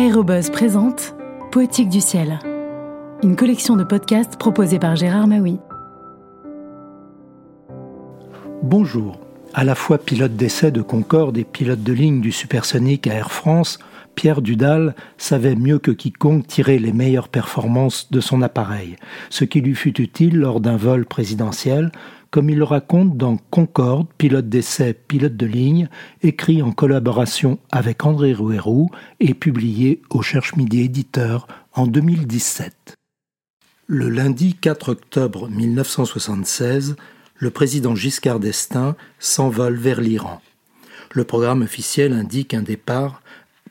Aérobuzz présente Poétique du ciel, une collection de podcasts proposée par Gérard Maui. Bonjour. À la fois pilote d'essai de Concorde et pilote de ligne du supersonique à Air France, Pierre Dudal savait mieux que quiconque tirer les meilleures performances de son appareil, ce qui lui fut utile lors d'un vol présidentiel, comme il le raconte dans Concorde, pilote d'essai, pilote de ligne, écrit en collaboration avec André Rouerou et publié au Cherche Midi Éditeur en 2017. Le lundi 4 octobre 1976, le président Giscard d'Estaing s'envole vers l'Iran. Le programme officiel indique un départ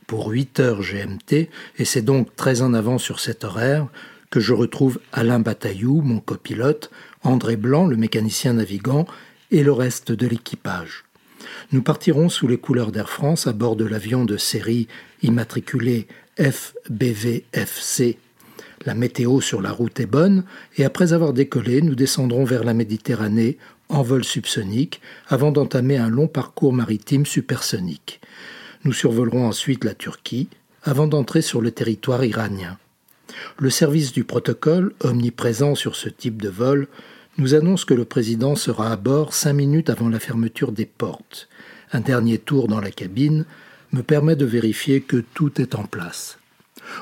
pour 8 heures GMT, et c'est donc très en avant sur cet horaire que je retrouve Alain Bataillou, mon copilote, André Blanc, le mécanicien navigant, et le reste de l'équipage. Nous partirons sous les couleurs d'Air France à bord de l'avion de série immatriculé FBVFC. La météo sur la route est bonne et après avoir décollé, nous descendrons vers la Méditerranée en vol subsonique avant d'entamer un long parcours maritime supersonique. Nous survolerons ensuite la Turquie avant d'entrer sur le territoire iranien. Le service du protocole, omniprésent sur ce type de vol, nous annonce que le président sera à bord cinq minutes avant la fermeture des portes. Un dernier tour dans la cabine me permet de vérifier que tout est en place.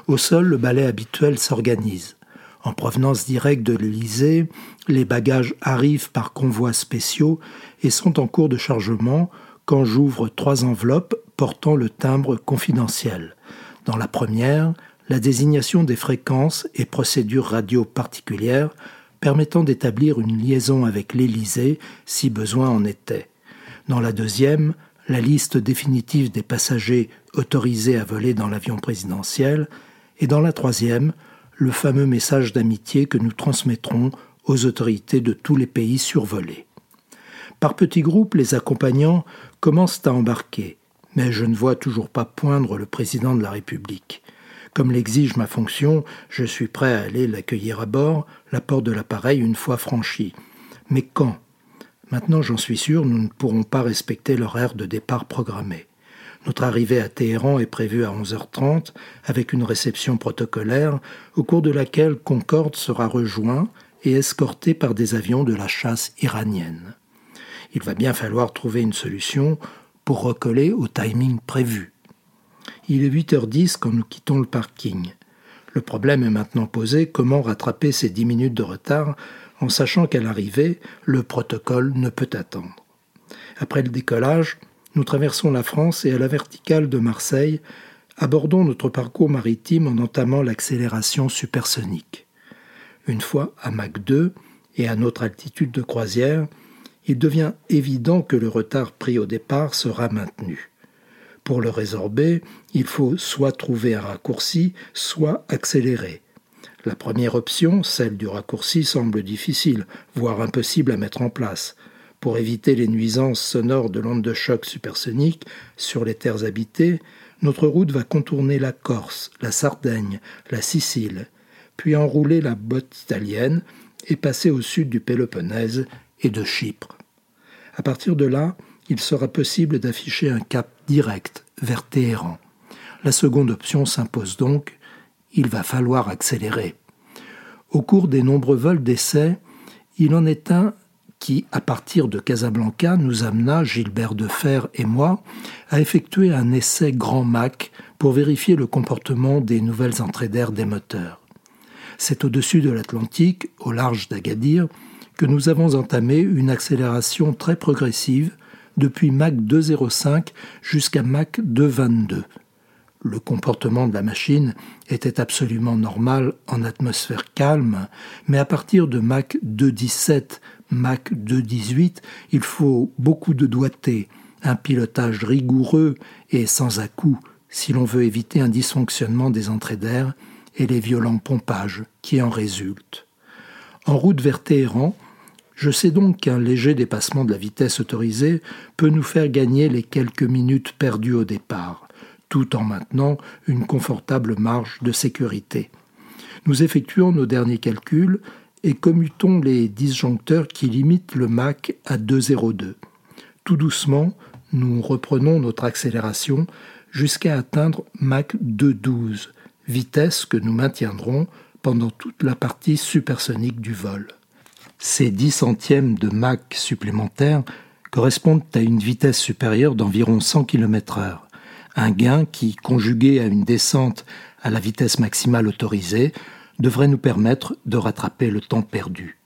Au sol, le balai habituel s'organise. En provenance directe de l'Elysée, les bagages arrivent par convois spéciaux et sont en cours de chargement quand j'ouvre trois enveloppes portant le timbre confidentiel. Dans la première, la désignation des fréquences et procédures radio particulières permettant d'établir une liaison avec l'Élysée si besoin en était. Dans la deuxième, la liste définitive des passagers autorisés à voler dans l'avion présidentiel, et dans la troisième, le fameux message d'amitié que nous transmettrons aux autorités de tous les pays survolés. Par petits groupes, les accompagnants commencent à embarquer, mais je ne vois toujours pas poindre le président de la République. Comme l'exige ma fonction, je suis prêt à aller l'accueillir à bord, la porte de l'appareil une fois franchie. Mais quand? Maintenant, j'en suis sûr, nous ne pourrons pas respecter l'horaire de départ programmé. Notre arrivée à Téhéran est prévue à 11h30 avec une réception protocolaire au cours de laquelle Concorde sera rejoint et escorté par des avions de la chasse iranienne. Il va bien falloir trouver une solution pour recoller au timing prévu. Il est 8h10 quand nous quittons le parking. Le problème est maintenant posé, comment rattraper ces 10 minutes de retard en sachant qu'à l'arrivée, le protocole ne peut attendre. Après le décollage, nous traversons la France et à la verticale de Marseille, abordons notre parcours maritime en entamant l'accélération supersonique. Une fois à Mach 2 et à notre altitude de croisière, il devient évident que le retard pris au départ sera maintenu. Pour le résorber, il faut soit trouver un raccourci, soit accélérer. La première option, celle du raccourci, semble difficile, voire impossible à mettre en place. Pour éviter les nuisances sonores de l'onde de choc supersonique sur les terres habitées, notre route va contourner la Corse, la Sardaigne, la Sicile, puis enrouler la botte italienne et passer au sud du Péloponnèse et de Chypre. À partir de là, il sera possible d'afficher un cap direct vers Téhéran. La seconde option s'impose donc, il va falloir accélérer. Au cours des nombreux vols d'essai, il en est un qui, à partir de Casablanca, nous amena, Gilbert Defer et moi, à effectuer un essai grand Mach pour vérifier le comportement des nouvelles entrées d'air des moteurs. C'est au-dessus de l'Atlantique, au large d'Agadir, que nous avons entamé une accélération très progressive depuis Mach 2.05 jusqu'à Mach 2.22. Le comportement de la machine était absolument normal en atmosphère calme, mais à partir de Mach 2.17, Mach 2.18, il faut beaucoup de doigté, un pilotage rigoureux et sans à-coups si l'on veut éviter un dysfonctionnement des entrées d'air et les violents pompages qui en résultent. En route vers Téhéran, je sais donc qu'un léger dépassement de la vitesse autorisée peut nous faire gagner les quelques minutes perdues au départ, tout en maintenant une confortable marge de sécurité. Nous effectuons nos derniers calculs et commutons les disjoncteurs qui limitent le Mach à 2,02. Tout doucement, nous reprenons notre accélération jusqu'à atteindre Mach 212, vitesse que nous maintiendrons pendant toute la partie supersonique du vol. Ces 10 centièmes de Mach supplémentaires correspondent à une vitesse supérieure d'environ 100 km/h, un gain qui, conjugué à une descente à la vitesse maximale autorisée, devrait nous permettre de rattraper le temps perdu.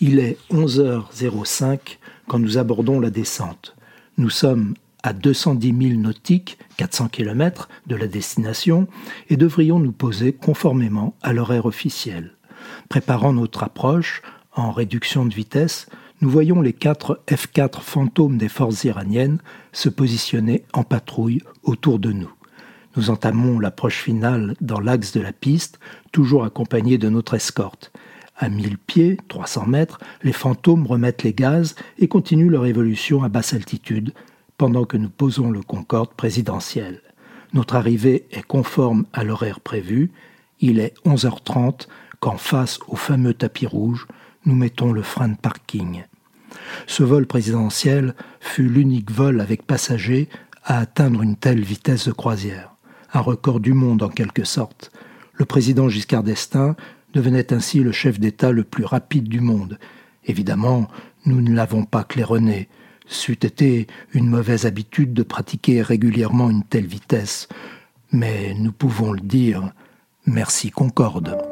Il est 11h05 quand nous abordons la descente. Nous sommes à 210 000 nautiques, 400 km de la destination, et devrions nous poser conformément à l'horaire officiel. Préparant notre approche, en réduction de vitesse, nous voyons les quatre F-4 fantômes des forces iraniennes se positionner en patrouille autour de nous. Nous entamons l'approche finale dans l'axe de la piste, toujours accompagnés de notre escorte. À 1000 pieds, 300 mètres, les fantômes remettent les gaz et continuent leur évolution à basse altitude, pendant que nous posons le Concorde présidentiel. Notre arrivée est conforme à l'horaire prévu. Il est 11h30 quand, face au fameux tapis rouge, nous mettons le frein de parking. Ce vol présidentiel fut l'unique vol avec passagers à atteindre une telle vitesse de croisière, un record du monde en quelque sorte. Le président Giscard d'Estaing devenait ainsi le chef d'État le plus rapide du monde. Évidemment, nous ne l'avons pas claironné. C'eût été une mauvaise habitude de pratiquer régulièrement une telle vitesse. Mais nous pouvons le dire, merci Concorde.